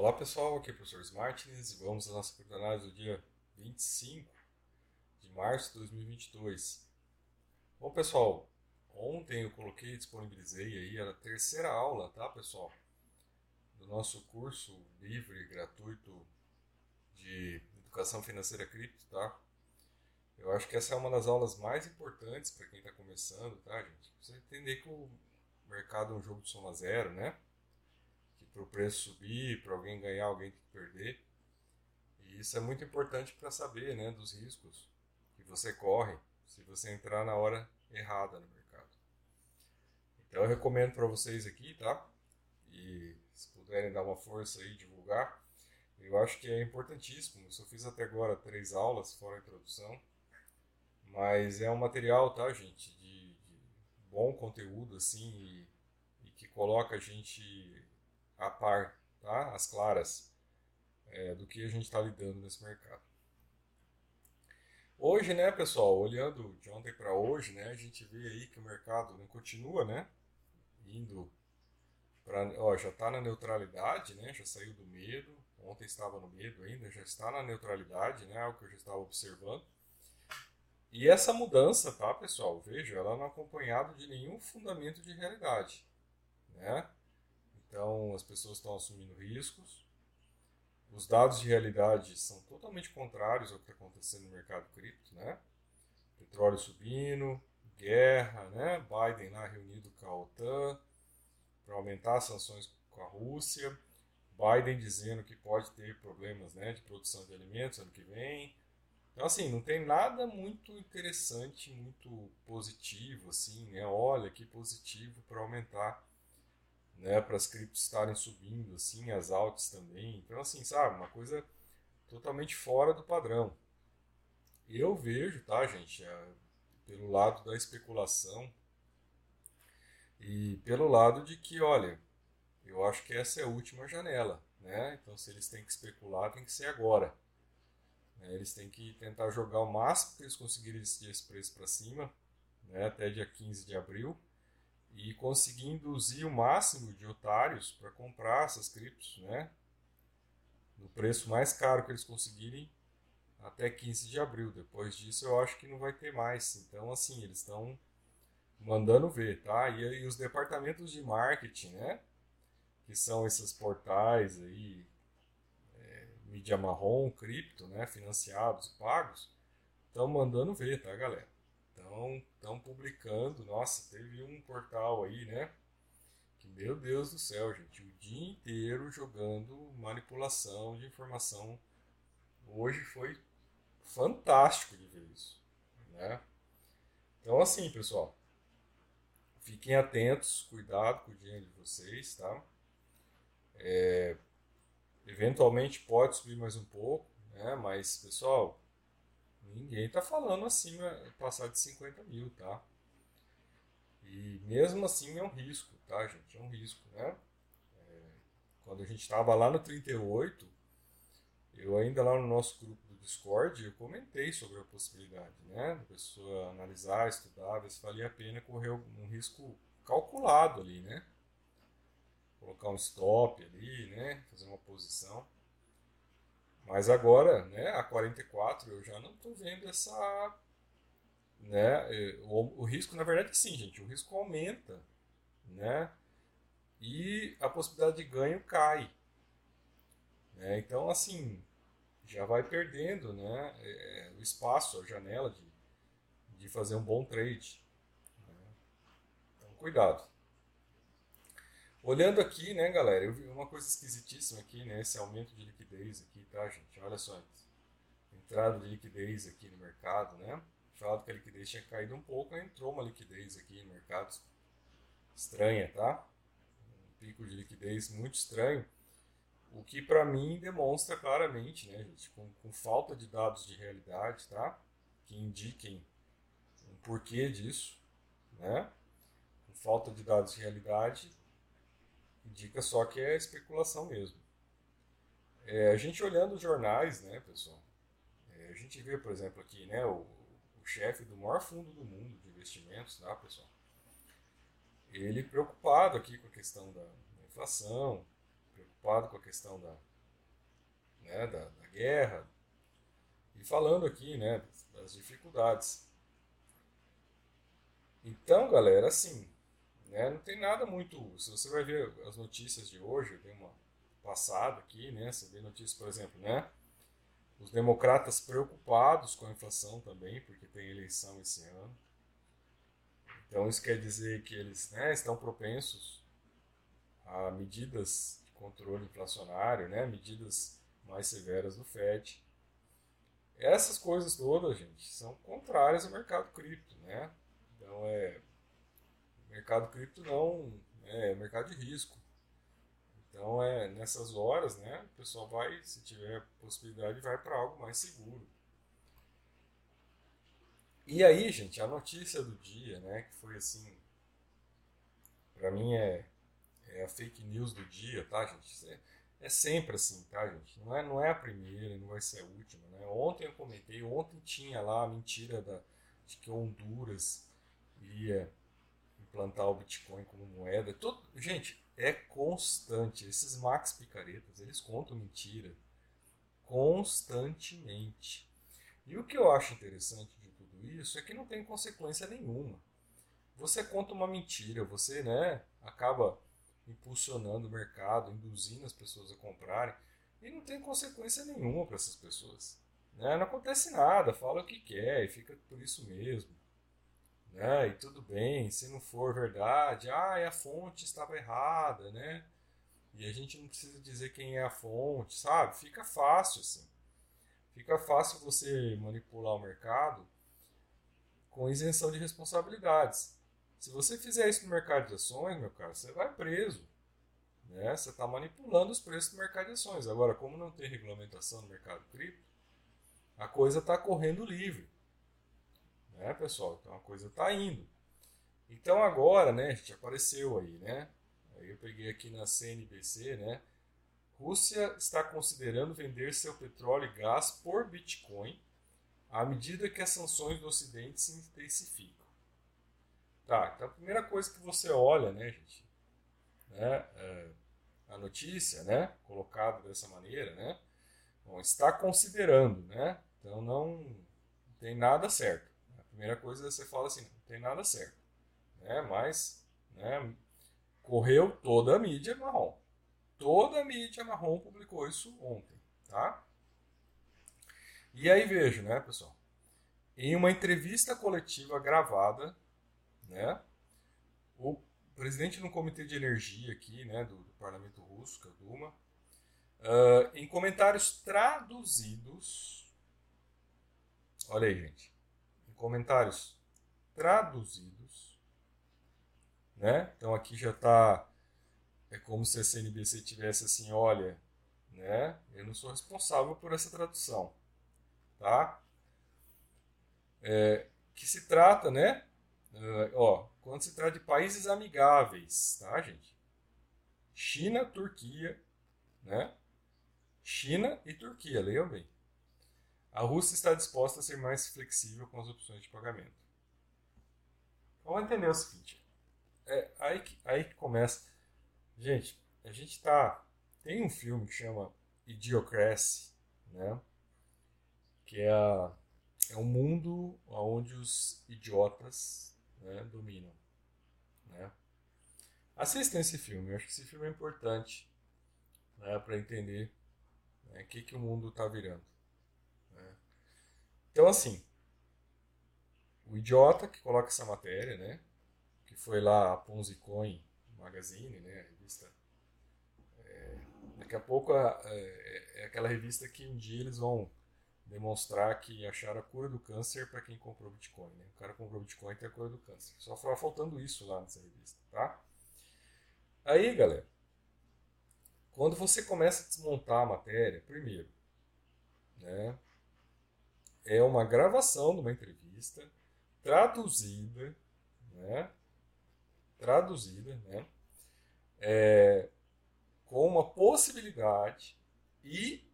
Olá pessoal, aqui é o professor Smartness e vamos à nossa criptoanálise do dia 25 de março de 2022. Bom pessoal, ontem eu coloquei, disponibilizei aí a terceira aula, tá pessoal? Do nosso curso livre, gratuito de educação financeira cripto, tá? Eu acho que essa é uma das aulas mais importantes para quem está começando, tá gente? Você entender que o mercado é um jogo de soma zero, né? Para o preço subir, para alguém ganhar, alguém perder. E isso é muito importante para saber né, dos riscos que você corre se você entrar na hora errada no mercado. Então eu recomendo para vocês aqui, tá? E se puderem dar uma força aí, divulgar, eu acho que é importantíssimo. Eu só fiz até agora três aulas, fora a introdução. Mas é um material, tá, gente, de, de bom conteúdo, assim, e, e que coloca a gente a par, tá? as claras, é, do que a gente está lidando nesse mercado. Hoje, né, pessoal, olhando de ontem para hoje, né, a gente vê aí que o mercado né, continua, né, indo para, ó, já está na neutralidade, né, já saiu do medo. Ontem estava no medo ainda, já está na neutralidade, né, o que eu já estava observando. E essa mudança, tá, pessoal, veja, ela não é acompanhada de nenhum fundamento de realidade, né? Então, as pessoas estão assumindo riscos. Os dados de realidade são totalmente contrários ao que está acontecendo no mercado cripto, né? Petróleo subindo, guerra, né? Biden lá reunido com a OTAN para aumentar as sanções com a Rússia. Biden dizendo que pode ter problemas né, de produção de alimentos ano que vem. Então, assim, não tem nada muito interessante, muito positivo, assim, né? Olha que positivo para aumentar né, para as criptos estarem subindo, assim, as altas também. Então, assim, sabe, uma coisa totalmente fora do padrão. Eu vejo, tá, gente, é, pelo lado da especulação e pelo lado de que, olha, eu acho que essa é a última janela, né? Então, se eles têm que especular, tem que ser agora. Né? Eles têm que tentar jogar o máximo que eles conseguirem esse preço para cima, né, até dia 15 de abril e conseguir induzir o máximo de otários para comprar essas criptos, né? No preço mais caro que eles conseguirem até 15 de abril. Depois disso eu acho que não vai ter mais. Então assim, eles estão mandando ver, tá? E aí os departamentos de marketing, né? Que são esses portais aí, é, mídia marrom, cripto, né? Financiados pagos, estão mandando ver, tá, galera? Então, estão publicando. Nossa, teve um portal aí, né? Que, meu Deus do céu, gente, o dia inteiro jogando manipulação de informação. Hoje foi fantástico de ver isso, né? Então, assim, pessoal, fiquem atentos, cuidado com o dinheiro de vocês, tá? É, eventualmente pode subir mais um pouco, né? Mas, pessoal, Ninguém está falando acima, passar de 50 mil, tá? E mesmo assim é um risco, tá, gente? É um risco, né? É, quando a gente estava lá no 38, eu ainda lá no nosso grupo do Discord, eu comentei sobre a possibilidade, né? A pessoa analisar, estudar, ver se valia a pena correr um risco calculado ali, né? Colocar um stop ali, né? Fazer uma posição. Mas agora, né, a 44, eu já não estou vendo essa. Né, é, o, o, risco, na verdade, sim, gente, o risco aumenta. Né, e a possibilidade de ganho cai. Né, então, assim, já vai perdendo né, é, o espaço, a janela de, de fazer um bom trade. Né. Então, cuidado. Olhando aqui, né, galera, eu vi uma coisa esquisitíssima aqui, né, esse aumento de liquidez aqui, tá, gente? Olha só, entrada de liquidez aqui no mercado, né? Falado que a liquidez tinha caído um pouco, entrou uma liquidez aqui no mercado estranha, tá? Um pico de liquidez muito estranho, o que para mim demonstra claramente, né, gente, com, com falta de dados de realidade, tá? Que indiquem um porquê disso, né? Com falta de dados de realidade, indica só que é especulação mesmo. É, a gente olhando os jornais, né, pessoal, é, a gente vê, por exemplo, aqui, né, o, o chefe do maior fundo do mundo de investimentos, tá, pessoal? Ele preocupado aqui com a questão da, da inflação, preocupado com a questão da, né, da, da guerra, e falando aqui né, das dificuldades. Então, galera, assim, né, não tem nada muito. Se você vai ver as notícias de hoje, eu uma passada aqui, né? Você vê notícias, por exemplo, né? Os democratas preocupados com a inflação também, porque tem eleição esse ano. Então isso quer dizer que eles né, estão propensos a medidas de controle inflacionário, né, medidas mais severas do FED. Essas coisas todas, gente, são contrárias ao mercado cripto, né? Então é mercado cripto não é mercado de risco. Então é nessas horas, né? O pessoal vai, se tiver possibilidade, vai para algo mais seguro. E aí, gente, a notícia do dia, né, que foi assim, para mim é, é, a fake news do dia, tá, gente? É, é, sempre assim, tá, gente? Não é, não é a primeira, não vai ser a última, né? Ontem eu comentei, ontem tinha lá a mentira da, de que Honduras ia implantar o Bitcoin como moeda. Todo, gente, é constante. Esses Max Picaretas, eles contam mentira constantemente. E o que eu acho interessante isso é que não tem consequência nenhuma. Você conta uma mentira, você né, acaba impulsionando o mercado, induzindo as pessoas a comprarem, e não tem consequência nenhuma para essas pessoas. Né? Não acontece nada, fala o que quer e fica por isso mesmo. Né? E tudo bem, se não for verdade, ah, a fonte estava errada, né? E a gente não precisa dizer quem é a fonte, sabe? Fica fácil assim. Fica fácil você manipular o mercado com isenção de responsabilidades. Se você fizer isso no mercado de ações, meu caro, você vai preso. Né? Você está manipulando os preços do mercado de ações. Agora, como não tem regulamentação no mercado cripto, a coisa está correndo livre. Né, pessoal? Então a coisa está indo. Então agora, né, apareceu aí, né? Aí eu peguei aqui na CNBC, né? Rússia está considerando vender seu petróleo e gás por Bitcoin à medida que as sanções do Ocidente se intensificam. Tá, então a primeira coisa que você olha, né, gente, né, é a notícia, né, colocada dessa maneira, né, bom, está considerando, né, então não tem nada certo. Primeira coisa você fala assim, não tem nada certo, né, mas, né, correu toda a mídia marrom. Toda a mídia marrom publicou isso ontem, tá? E aí vejo, né, pessoal? Em uma entrevista coletiva gravada, né, o presidente do Comitê de Energia aqui, né, do, do Parlamento Russo, que é o Duma, uh, em comentários traduzidos, olha aí, gente, comentários traduzidos, né, então aqui já está, é como se a CNBC tivesse assim, olha, né, eu não sou responsável por essa tradução tá? É, que se trata, né? Uh, ó, quando se trata de países amigáveis, tá, gente? China, Turquia, né? China e Turquia, leiam bem. A Rússia está disposta a ser mais flexível com as opções de pagamento. Vamos entender o seguinte. É aí que, aí que começa. Gente, a gente tá. Tem um filme que chama Idiocracy, né? que é, é um mundo onde os idiotas né, dominam. Né? Assistam esse filme, eu acho que esse filme é importante né, para entender o né, que, que o mundo está virando. Então, assim, o idiota que coloca essa matéria, né, que foi lá a Ponzi Coin Magazine, né, a revista. É, daqui a pouco é, é aquela revista que um dia eles vão demonstrar que acharam a cura do câncer para quem comprou Bitcoin. Né? O cara comprou Bitcoin tem a cura do câncer. Só foi faltando isso lá nessa revista, tá? Aí, galera, quando você começa a desmontar a matéria, primeiro, né, é uma gravação de uma entrevista traduzida, né, traduzida, né, é, com uma possibilidade e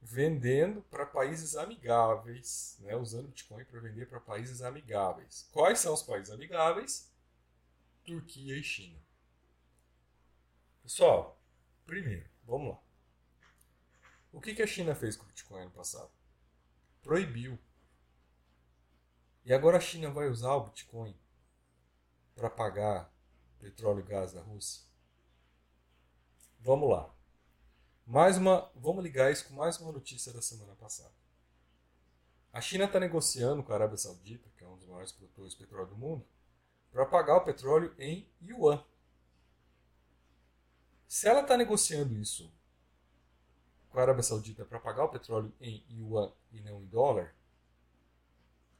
vendendo para países amigáveis, né, usando Bitcoin para vender para países amigáveis. Quais são os países amigáveis? Turquia e China. Pessoal, primeiro, vamos lá. O que, que a China fez com o Bitcoin ano passado? Proibiu. E agora a China vai usar o Bitcoin para pagar petróleo e gás da Rússia? Vamos lá. Mais uma, vamos ligar isso com mais uma notícia da semana passada. A China está negociando com a Arábia Saudita, que é um dos maiores produtores de petróleo do mundo, para pagar o petróleo em yuan. Se ela está negociando isso com a Arábia Saudita para pagar o petróleo em yuan e não em dólar,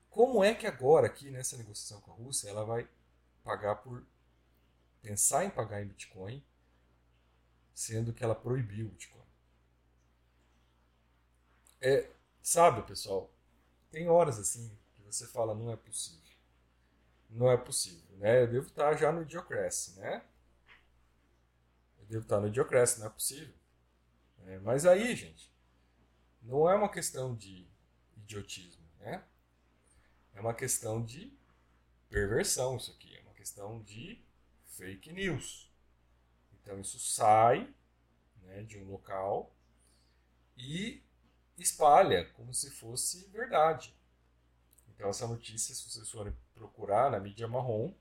como é que agora, aqui nessa negociação com a Rússia, ela vai pagar por pensar em pagar em Bitcoin, sendo que ela proibiu o Bitcoin? É, sabe, pessoal, tem horas assim que você fala não é possível. Não é possível, né? Eu devo estar já no Idiocracy, né? Eu devo estar no Idiocracy, não é possível. É, mas aí, gente, não é uma questão de idiotismo, né? É uma questão de perversão isso aqui, é uma questão de fake news. Então isso sai né, de um local e espalha como se fosse verdade. Então essa notícia, se vocês forem procurar na mídia marrom,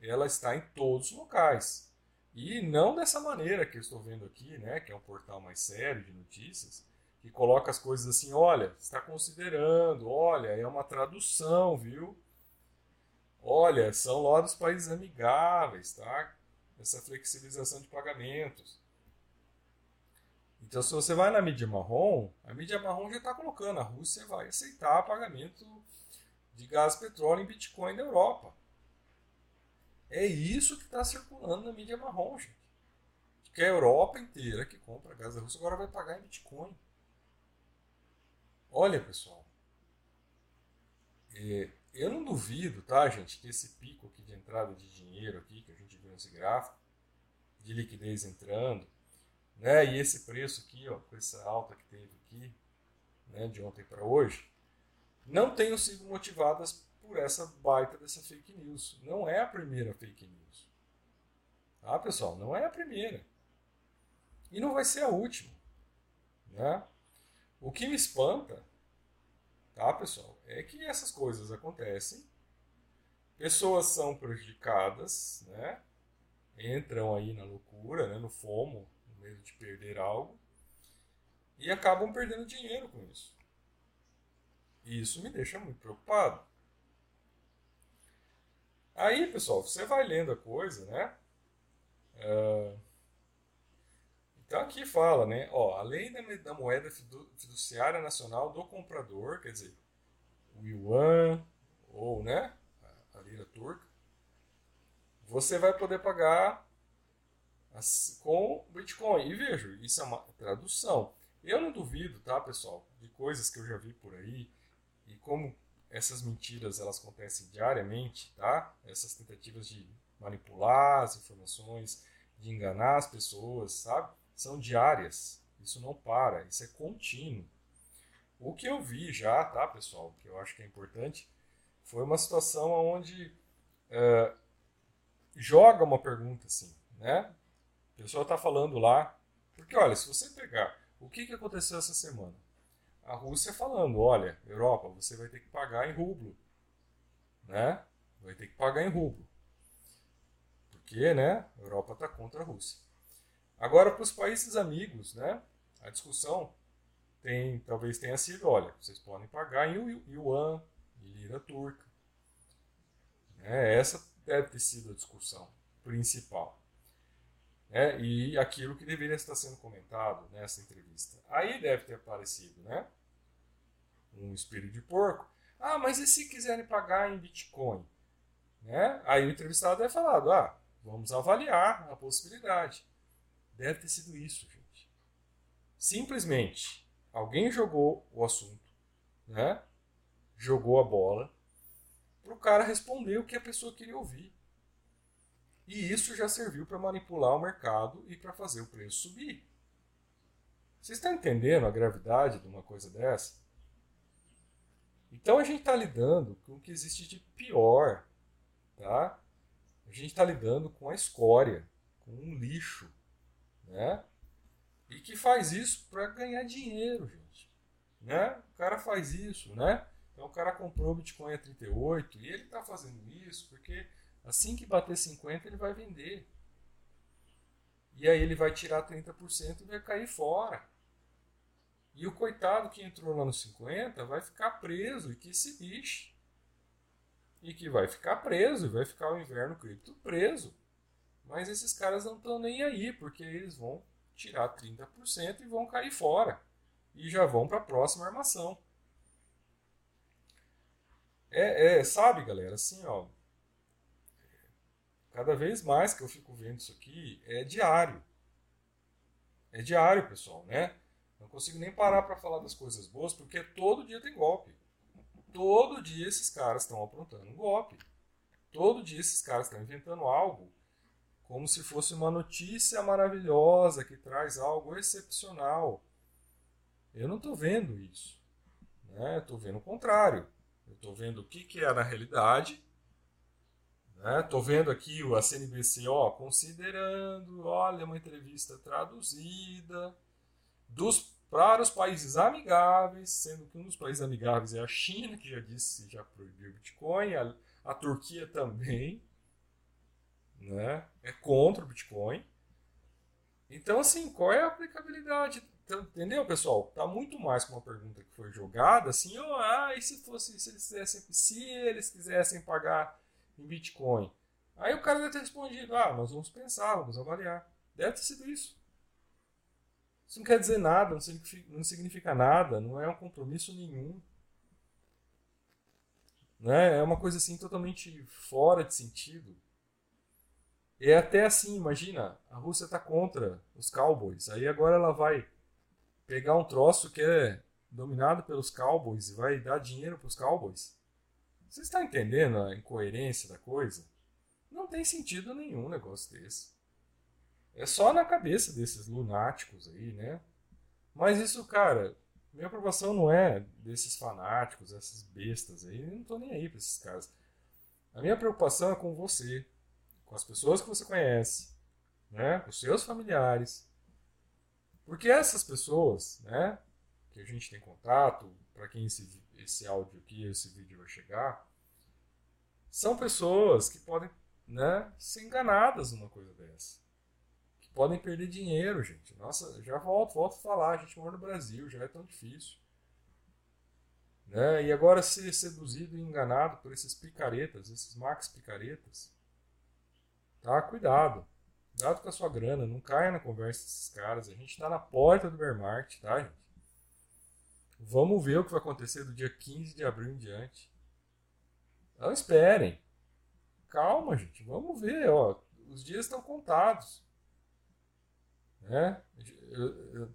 ela está em todos os locais. E não dessa maneira que eu estou vendo aqui, né, que é um portal mais sério de notícias, que coloca as coisas assim, olha, está considerando, olha, é uma tradução, viu? Olha, são lá dos países amigáveis, tá? Essa flexibilização de pagamentos. Então, se você vai na mídia marrom, a mídia marrom já está colocando, a Rússia vai aceitar pagamento de gás petróleo em Bitcoin na Europa. É isso que está circulando na mídia marrom, gente. Que a Europa inteira que compra gás da Rússia agora vai pagar em Bitcoin. Olha, pessoal. É, eu não duvido, tá, gente, que esse pico aqui de entrada de dinheiro aqui, que a gente viu nesse gráfico, de liquidez entrando, né, e esse preço aqui, ó, com essa alta que teve aqui, né, de ontem para hoje, não tenham sido motivadas por essa baita dessa fake news. Não é a primeira fake news. Tá, pessoal? Não é a primeira. E não vai ser a última. Né? O que me espanta, tá, pessoal, é que essas coisas acontecem, pessoas são prejudicadas, né? entram aí na loucura, né? no fomo, no medo de perder algo, e acabam perdendo dinheiro com isso. E isso me deixa muito preocupado. Aí, pessoal, você vai lendo a coisa, né? Uh, então aqui fala, né? Ó, além da, da moeda fiduciária nacional do comprador, quer dizer, o yuan ou, né, a, a lira turca, você vai poder pagar as, com Bitcoin. E vejo, isso é uma tradução. Eu não duvido, tá, pessoal, de coisas que eu já vi por aí e como essas mentiras elas acontecem diariamente, tá? Essas tentativas de manipular as informações, de enganar as pessoas, sabe? São diárias. Isso não para, isso é contínuo. O que eu vi já, tá, pessoal, que eu acho que é importante, foi uma situação onde uh, joga uma pergunta assim, né? A pessoa está falando lá, porque olha, se você pegar o que, que aconteceu essa semana, a Rússia falando: olha, Europa, você vai ter que pagar em rublo. Né? Vai ter que pagar em rublo. Porque né, a Europa está contra a Rússia. Agora, para os países amigos, né, a discussão tem, talvez tenha sido: olha, vocês podem pagar em yuan, em lira turca. Né? Essa deve ter sido a discussão principal. É, e aquilo que deveria estar sendo comentado nessa entrevista. Aí deve ter aparecido, né? Um espelho de porco. Ah, mas e se quiserem pagar em Bitcoin? Né? Aí o entrevistado deve falado, ah, vamos avaliar a possibilidade. Deve ter sido isso, gente. Simplesmente, alguém jogou o assunto, né? Jogou a bola para o cara responder o que a pessoa queria ouvir. E isso já serviu para manipular o mercado e para fazer o preço subir. Vocês estão entendendo a gravidade de uma coisa dessa? Então a gente está lidando com o que existe de pior. Tá? A gente está lidando com a escória, com um lixo. Né? E que faz isso para ganhar dinheiro, gente. Né? O cara faz isso, né? Então o cara comprou o Bitcoin a 38 e ele está fazendo isso porque assim que bater 50 ele vai vender. E aí ele vai tirar 30% e vai cair fora. E o coitado que entrou lá no 50 vai ficar preso e que se biche. E que vai ficar preso, e vai ficar o inverno cripto preso. Mas esses caras não estão nem aí, porque eles vão tirar 30% e vão cair fora. E já vão para a próxima armação. É, é, sabe, galera, assim, ó. Cada vez mais que eu fico vendo isso aqui, é diário. É diário, pessoal, né? Não consigo nem parar para falar das coisas boas, porque todo dia tem golpe. Todo dia esses caras estão aprontando um golpe. Todo dia esses caras estão inventando algo como se fosse uma notícia maravilhosa que traz algo excepcional. Eu não estou vendo isso. Né? Estou vendo o contrário. Estou vendo o que, que é na realidade. Estou né? vendo aqui a CNBC ó, considerando, olha, uma entrevista traduzida dos para os países amigáveis, sendo que um dos países amigáveis é a China, que já disse já proibiu o Bitcoin, a, a Turquia também né? é contra o Bitcoin. Então, assim, qual é a aplicabilidade? Então, entendeu, pessoal? Tá muito mais com uma pergunta que foi jogada, assim, oh, ah, e se fosse, se eles quisessem, se eles quisessem pagar em Bitcoin? Aí o cara deve ter respondido, ah, nós vamos pensar, vamos avaliar. Deve ter sido isso. Isso não quer dizer nada, não significa, não significa nada, não é um compromisso nenhum. Né? É uma coisa assim totalmente fora de sentido. É até assim, imagina, a Rússia está contra os cowboys. Aí agora ela vai pegar um troço que é dominado pelos cowboys e vai dar dinheiro para os cowboys. Você está entendendo a incoerência da coisa? Não tem sentido nenhum um negócio desse. É só na cabeça desses lunáticos aí, né? Mas isso, cara, minha preocupação não é desses fanáticos, essas bestas aí. Eu não tô nem aí pra esses caras. A minha preocupação é com você, com as pessoas que você conhece, né? Com os seus familiares. Porque essas pessoas, né? Que a gente tem contato, para quem esse, esse áudio aqui, esse vídeo vai chegar, são pessoas que podem né, ser enganadas numa coisa dessa podem perder dinheiro, gente. Nossa, já volto, volto a falar, a gente mora no Brasil, já é tão difícil. Né? E agora ser seduzido e enganado por esses picaretas, esses max picaretas. Tá? Cuidado. Cuidado com a sua grana, não caia na conversa desses caras. A gente está na porta do bear market, tá, gente? Vamos ver o que vai acontecer do dia 15 de abril em diante. Não esperem. Calma, gente. Vamos ver, ó. Os dias estão contados. Né?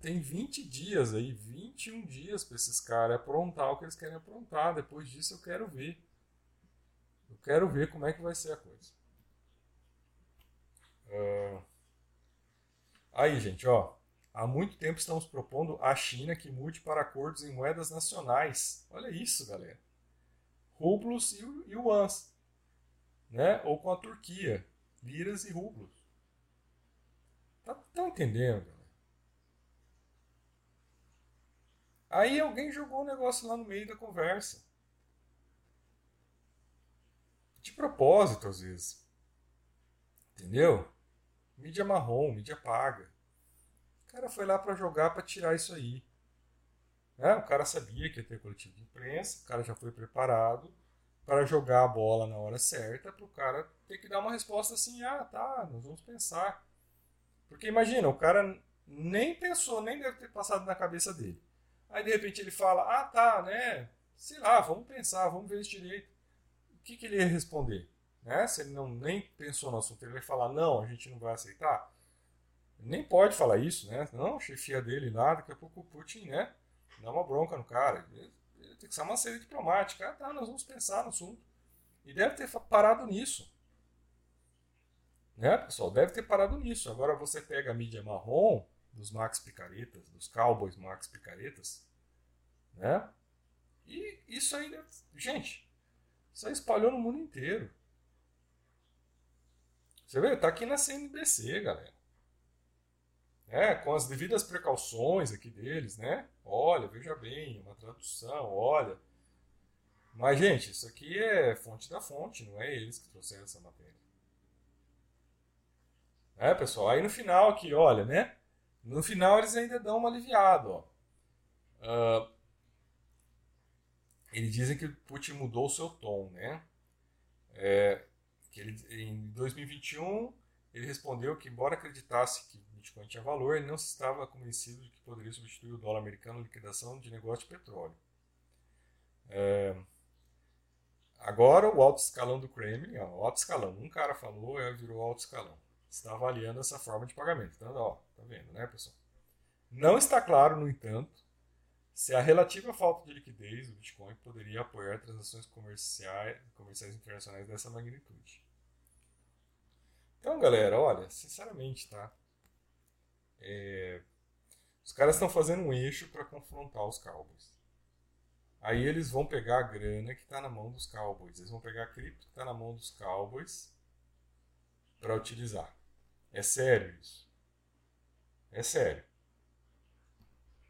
Tem 20 dias aí, 21 dias para esses caras aprontar o que eles querem aprontar. Depois disso eu quero ver. Eu quero ver como é que vai ser a coisa. Uh... Aí, gente, ó. Há muito tempo estamos propondo à China que mude para acordos em moedas nacionais. Olha isso, galera. Rublos e yuans. Né? Ou com a Turquia. Liras e rublos. Tá, tá entendendo? Aí alguém jogou um negócio lá no meio da conversa. De propósito, às vezes. Entendeu? Mídia marrom, mídia paga. O cara foi lá para jogar para tirar isso aí. É, o cara sabia que ia ter coletivo de imprensa, o cara já foi preparado para jogar a bola na hora certa, para o cara ter que dar uma resposta assim: ah, tá, nós vamos pensar. Porque imagina, o cara nem pensou, nem deve ter passado na cabeça dele. Aí de repente ele fala: Ah, tá, né? Sei lá, vamos pensar, vamos ver isso direito. O que, que ele ia responder? Né? Se ele não nem pensou no assunto, ele vai falar: Não, a gente não vai aceitar. Nem pode falar isso, né? Não, chefia dele lá, daqui a pouco o Putin, né? Dá uma bronca no cara. Ele, ele tem que ser uma série diplomática. Ah, tá, nós vamos pensar no assunto. E deve ter parado nisso. Né, pessoal? Deve ter parado nisso. Agora você pega a mídia marrom dos Max Picaretas, dos Cowboys Max Picaretas, né? E isso ainda. Gente, isso aí espalhou no mundo inteiro. Você vê? Tá aqui na CNBC, galera. Né, com as devidas precauções aqui deles, né? Olha, veja bem, uma tradução, olha. Mas, gente, isso aqui é fonte da fonte, não é eles que trouxeram essa matéria. É, pessoal, aí no final aqui, olha, né? No final eles ainda dão uma aliviada, ó. Uh, eles dizem que Putin mudou o seu tom, né? É, que ele, em 2021 ele respondeu que, embora acreditasse que Bitcoin tinha valor, ele não estava convencido de que poderia substituir o dólar americano na liquidação de negócio de petróleo. É, agora, o alto escalão do Kremlin, ó, alto escalão, um cara falou, aí virou alto escalão. Está avaliando essa forma de pagamento. Então, ó, tá vendo, né, pessoal? Não está claro, no entanto, se a relativa falta de liquidez do Bitcoin poderia apoiar transações comerciais, comerciais internacionais dessa magnitude. Então, galera, olha, sinceramente, tá? É, os caras estão fazendo um eixo para confrontar os Cowboys. Aí eles vão pegar a grana que está na mão dos Cowboys. Eles vão pegar a cripto que está na mão dos Cowboys para utilizar. É sério isso. É sério.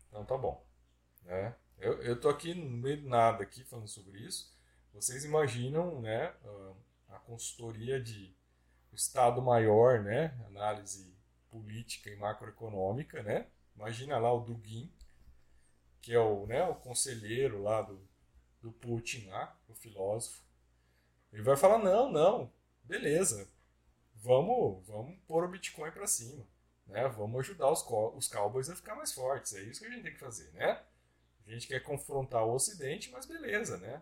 Então tá bom. Né? Eu, eu tô aqui no meio do nada aqui falando sobre isso. Vocês imaginam né, a consultoria de Estado Maior, né, análise política e macroeconômica, né? Imagina lá o Dugin, que é o, né, o conselheiro lá do, do Putin, lá, o filósofo. Ele vai falar: não, não, beleza, vamos, vamos pôr o Bitcoin para cima. Né? Vamos ajudar os, os cowboys a ficar mais fortes. É isso que a gente tem que fazer. Né? A gente quer confrontar o Ocidente, mas beleza. Né?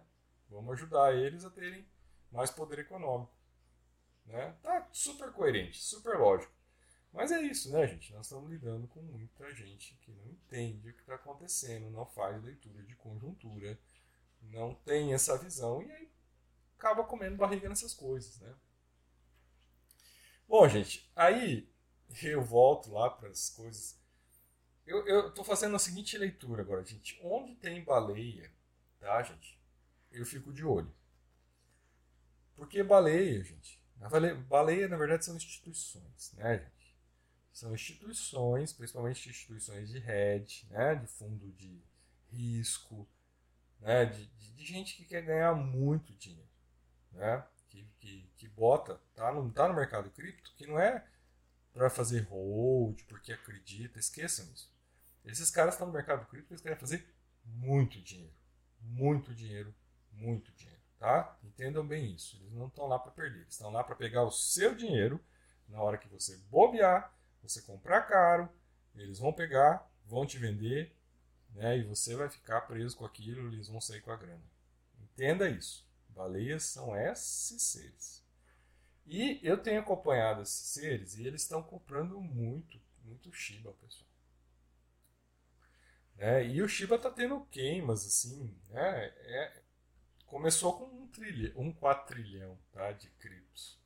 Vamos ajudar eles a terem mais poder econômico. Né? Tá super coerente, super lógico. Mas é isso, né, gente? Nós estamos lidando com muita gente que não entende o que está acontecendo, não faz leitura de conjuntura, não tem essa visão e aí acaba comendo barriga nessas coisas, né? Bom, gente, aí eu volto lá para as coisas. Eu estou fazendo a seguinte leitura agora, gente. Onde tem baleia, tá, gente? Eu fico de olho. Porque baleia, gente. Baleia, na verdade, são instituições, né, gente? São instituições, principalmente instituições de hedge, né, de fundo de risco, né, de, de, de gente que quer ganhar muito dinheiro, né, que, que, que bota, tá no, tá no mercado cripto, que não é para fazer hold, porque acredita, esqueçam isso. Esses caras estão no mercado cripto, eles querem fazer muito dinheiro, muito dinheiro, muito dinheiro, tá? Entendam bem isso. Eles não estão lá para perder, eles estão lá para pegar o seu dinheiro na hora que você bobear você comprar caro, eles vão pegar, vão te vender, né, e você vai ficar preso com aquilo, eles vão sair com a grana. Entenda isso. Baleias são esses seres. E eu tenho acompanhado esses seres e eles estão comprando muito, muito Shiba, pessoal. Né? E o Shiba está tendo queimas, assim, né? É, começou com um, trilhão, um quatrilhão tá, de criptos.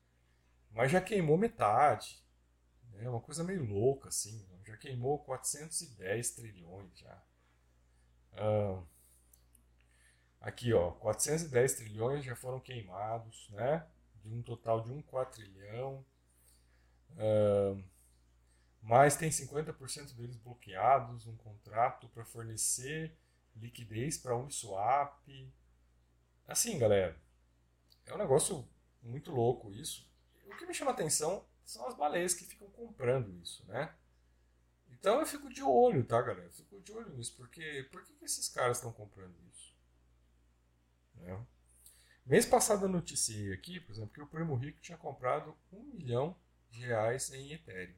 Mas já queimou metade. É uma coisa meio louca, assim. Já queimou 410 trilhões já. Ah, aqui, ó, 410 trilhões já foram queimados, né? De um total de um quatrilhão. Ah, mas tem 50% deles bloqueados, um contrato para fornecer liquidez para Uniswap. Assim, galera, é um negócio muito louco isso. O que me chama atenção são as baleias que ficam comprando isso, né? Então eu fico de olho, tá, galera? Eu fico de olho nisso, porque por que, que esses caras estão comprando isso? Né? Mês passado eu noticiei aqui, por exemplo, que o Primo Rico tinha comprado um milhão de reais em Ethereum.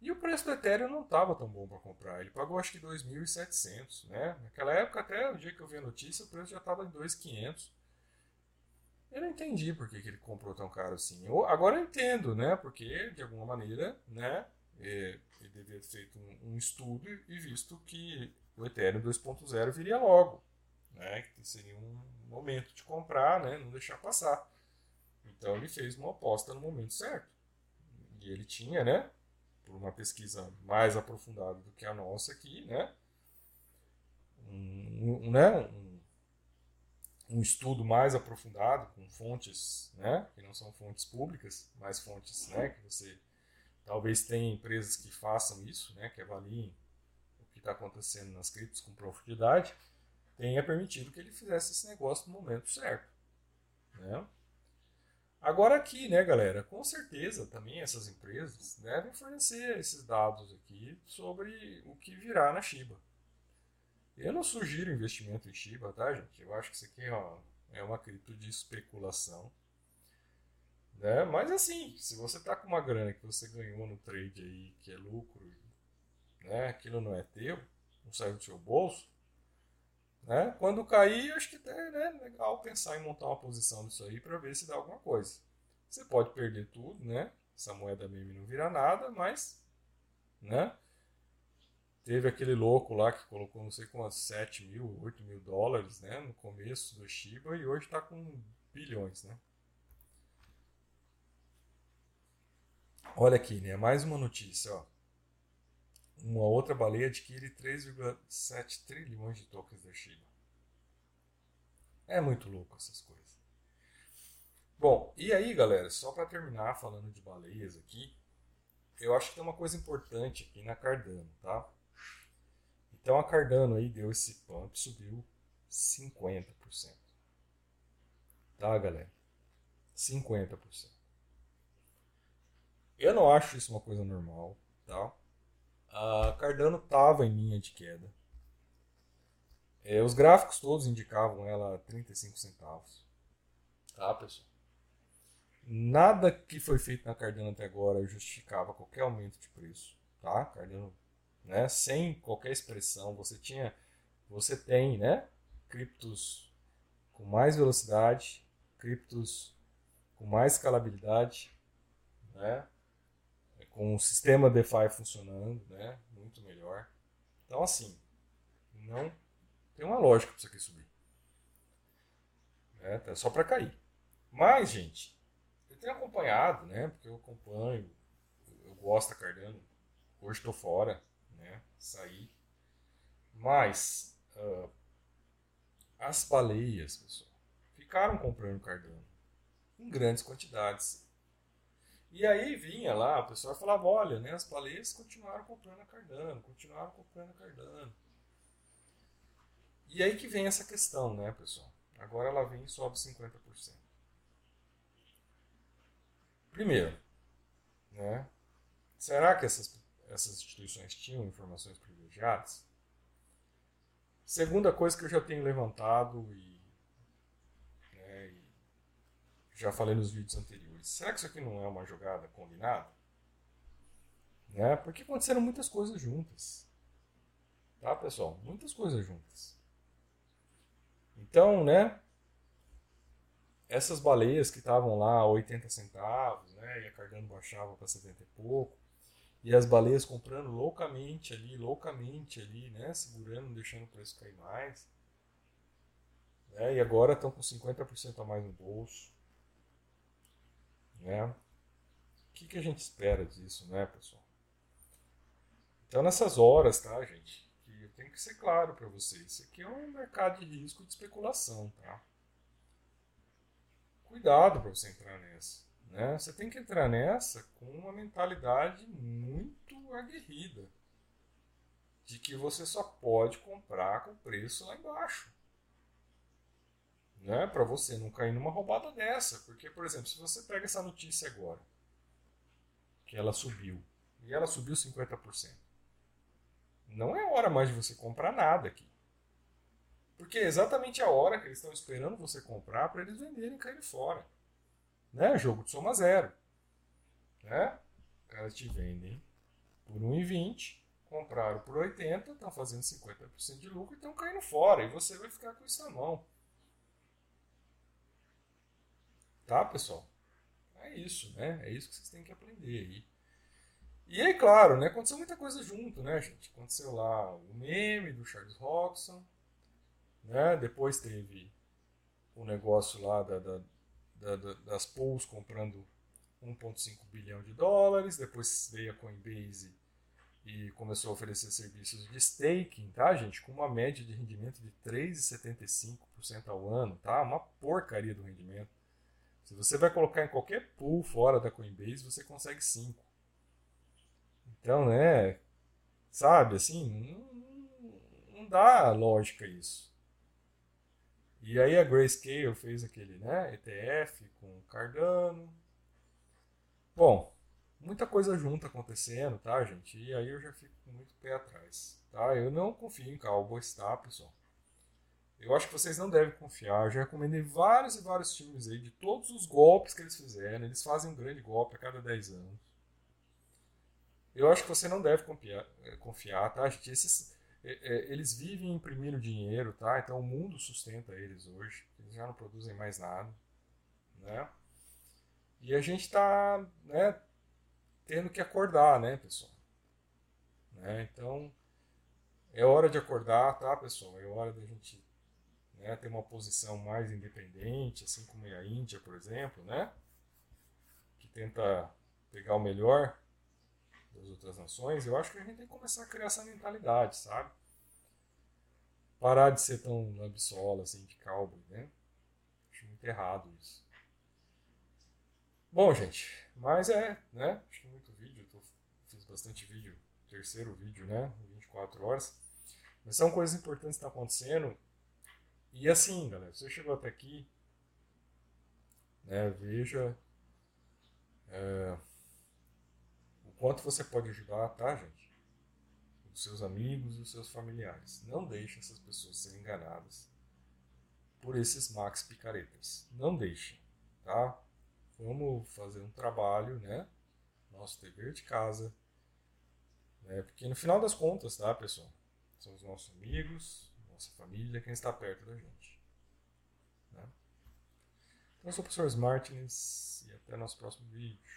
E o preço do Ethereum não estava tão bom para comprar. Ele pagou acho que 2.700, né? Naquela época, até o dia que eu vi a notícia, o preço já estava em 2.500. Eu não entendi por que, que ele comprou tão caro assim. Eu, agora eu entendo, né? Porque, de alguma maneira, né? É, ele deveria ter feito um, um, estudo e visto que o Ethereum 2.0 viria logo. Né? Que seria um momento de comprar, né? Não deixar passar. Então ele fez uma aposta no momento certo. E ele tinha, né? Por uma pesquisa mais aprofundada do que a nossa aqui, né? Um, um, né? um um estudo mais aprofundado com fontes, né, que não são fontes públicas, mas fontes, né, que você talvez tenha empresas que façam isso, né, que avaliem o que está acontecendo nas criptos com profundidade, tenha permitido que ele fizesse esse negócio no momento certo. Né? Agora aqui, né, galera, com certeza também essas empresas devem fornecer esses dados aqui sobre o que virá na Shiba. Eu não sugiro investimento em Shiba, tá, gente? Eu acho que isso aqui ó, é uma cripto de especulação. Né? Mas assim, se você tá com uma grana que você ganhou no trade aí, que é lucro, né? aquilo não é teu, não sai do seu bolso, né? Quando cair, acho que é né, legal pensar em montar uma posição disso aí para ver se dá alguma coisa. Você pode perder tudo, né? Essa moeda meme não vira nada, mas, né? Teve aquele louco lá que colocou não sei quantos, 7 mil, 8 mil dólares, né? No começo do Shiba e hoje está com bilhões, né? Olha aqui, né? Mais uma notícia, ó uma outra baleia adquire 3,7 trilhões de tokens da Shiba. É muito louco essas coisas. Bom, e aí, galera, só para terminar falando de baleias aqui, eu acho que tem uma coisa importante aqui na Cardano, tá? Então a Cardano aí deu esse pump, subiu 50%. Tá, galera? 50%. Eu não acho isso uma coisa normal, tá? a Cardano estava em linha de queda. É, os gráficos todos indicavam ela a 35 centavos. Tá, pessoal? Nada que foi feito na Cardano até agora justificava qualquer aumento de preço. Tá? Cardano, né? sem qualquer expressão, você tinha, você tem, né? Criptos com mais velocidade, criptos com mais escalabilidade, né? com o sistema DeFi funcionando, né? Muito melhor. Então, assim, não tem uma lógica para isso aqui subir. É, tá só para cair. Mas, gente, eu tenho acompanhado, né? Porque eu acompanho, eu gosto da Cardano. Hoje estou fora, né? Saí. Mas uh, as baleias, pessoal, ficaram comprando Cardano em grandes quantidades e aí vinha lá, o pessoal falava, olha, né, as baleias continuaram comprando a Cardano, continuaram comprando a Cardano. E aí que vem essa questão, né, pessoal? Agora ela vem e sobe 50%. Primeiro, né, será que essas, essas instituições tinham informações privilegiadas? Segunda coisa que eu já tenho levantado e, né, e já falei nos vídeos anteriores será que isso aqui não é uma jogada combinada? Né? Porque aconteceram muitas coisas juntas. Tá, pessoal? Muitas coisas juntas. Então, né? Essas baleias que estavam lá a 80 centavos, né? E a Cardano baixava para 70 e pouco. E as baleias comprando loucamente ali, loucamente ali, né? Segurando, deixando o preço cair mais. Né? E agora estão com 50% a mais no bolso. Né? O que, que a gente espera disso, né, pessoal? Então, nessas horas, tá, gente? Que eu tenho que ser claro para vocês. Isso aqui é um mercado de risco de especulação, tá? Cuidado para você entrar nessa. Né? Você tem que entrar nessa com uma mentalidade muito aguerrida. De que você só pode comprar com preço lá embaixo né, para você não cair numa roubada dessa. Porque, por exemplo, se você pega essa notícia agora, que ela subiu, e ela subiu 50%, não é hora mais de você comprar nada aqui. Porque é exatamente a hora que eles estão esperando você comprar para eles venderem e caírem fora. Né? Jogo de soma zero. Né? Os caras te vendem por 1,20, compraram por 80, estão fazendo 50% de lucro e estão caindo fora. E você vai ficar com isso na mão. Tá, pessoal? É isso, né? É isso que vocês têm que aprender aí. E aí, claro, né? Aconteceu muita coisa junto, né, gente? Aconteceu lá o meme do Charles Roxon, né? Depois teve o negócio lá da, da, da, das pools comprando 1,5 bilhão de dólares. Depois veio a Coinbase e começou a oferecer serviços de staking, tá, gente? Com uma média de rendimento de 3,75% ao ano, tá? Uma porcaria do rendimento. Se você vai colocar em qualquer pool fora da Coinbase, você consegue 5. Então, né, sabe, assim, não, não dá lógica isso. E aí a Grayscale fez aquele, né, ETF com Cardano. Bom, muita coisa junta acontecendo, tá, gente? E aí eu já fico com muito pé atrás, tá? Eu não confio em Cowboys, tá, pessoal? Eu acho que vocês não devem confiar. Eu já recomendei vários e vários times aí de todos os golpes que eles fizeram. Eles fazem um grande golpe a cada 10 anos. Eu acho que você não deve confiar, eh, confiar tá, gente? Esses, eles vivem imprimindo dinheiro, tá? Então o mundo sustenta eles hoje. Eles já não produzem mais nada, né? E a gente está, né, tendo que acordar, né, pessoal? Né? Então é hora de acordar, tá, pessoal? É hora da gente né, ter uma posição mais independente, assim como é a Índia, por exemplo, né? Que tenta pegar o melhor das outras nações, eu acho que a gente tem que começar a criar essa mentalidade, sabe? Parar de ser tão absola assim, de cowboy, né? Acho muito errado isso. Bom, gente, mas é, né? Acho que muito vídeo, tô, fiz bastante vídeo, terceiro vídeo, né? 24 horas. Mas são coisas importantes que estão acontecendo. E assim, galera, você chegou até aqui, né? Veja. É, quanto você pode ajudar, tá, gente? Os seus amigos e os seus familiares. Não deixem essas pessoas serem enganadas por esses max picaretas. Não deixem, tá? Vamos fazer um trabalho, né? Nosso dever de casa. Né? Porque no final das contas, tá, pessoal? São os nossos amigos, nossa família, quem está perto da gente. Né? Então, eu sou o professor Martins e até nosso próximo vídeo.